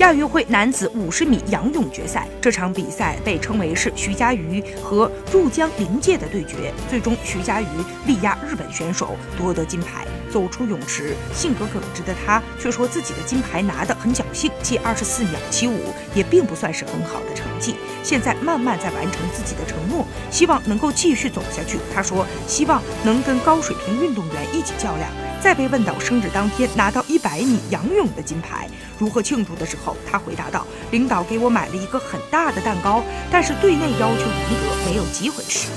亚运会男子五十米仰泳决赛，这场比赛被称为是徐嘉余和入江临界的对决。最终，徐嘉余力压日本选手夺得金牌。走出泳池，性格耿直的他却说自己的金牌拿得很侥幸，即二十四秒七五，也并不算是很好的成绩。现在慢慢在完成自己的承诺，希望能够继续走下去。他说，希望能跟高水平运动员一起较量。再被问到生日当天拿到一百米仰泳的金牌如何庆祝的时候，他回答道：“领导给我买了一个很大的蛋糕，但是队内要求严格，没有机会吃。”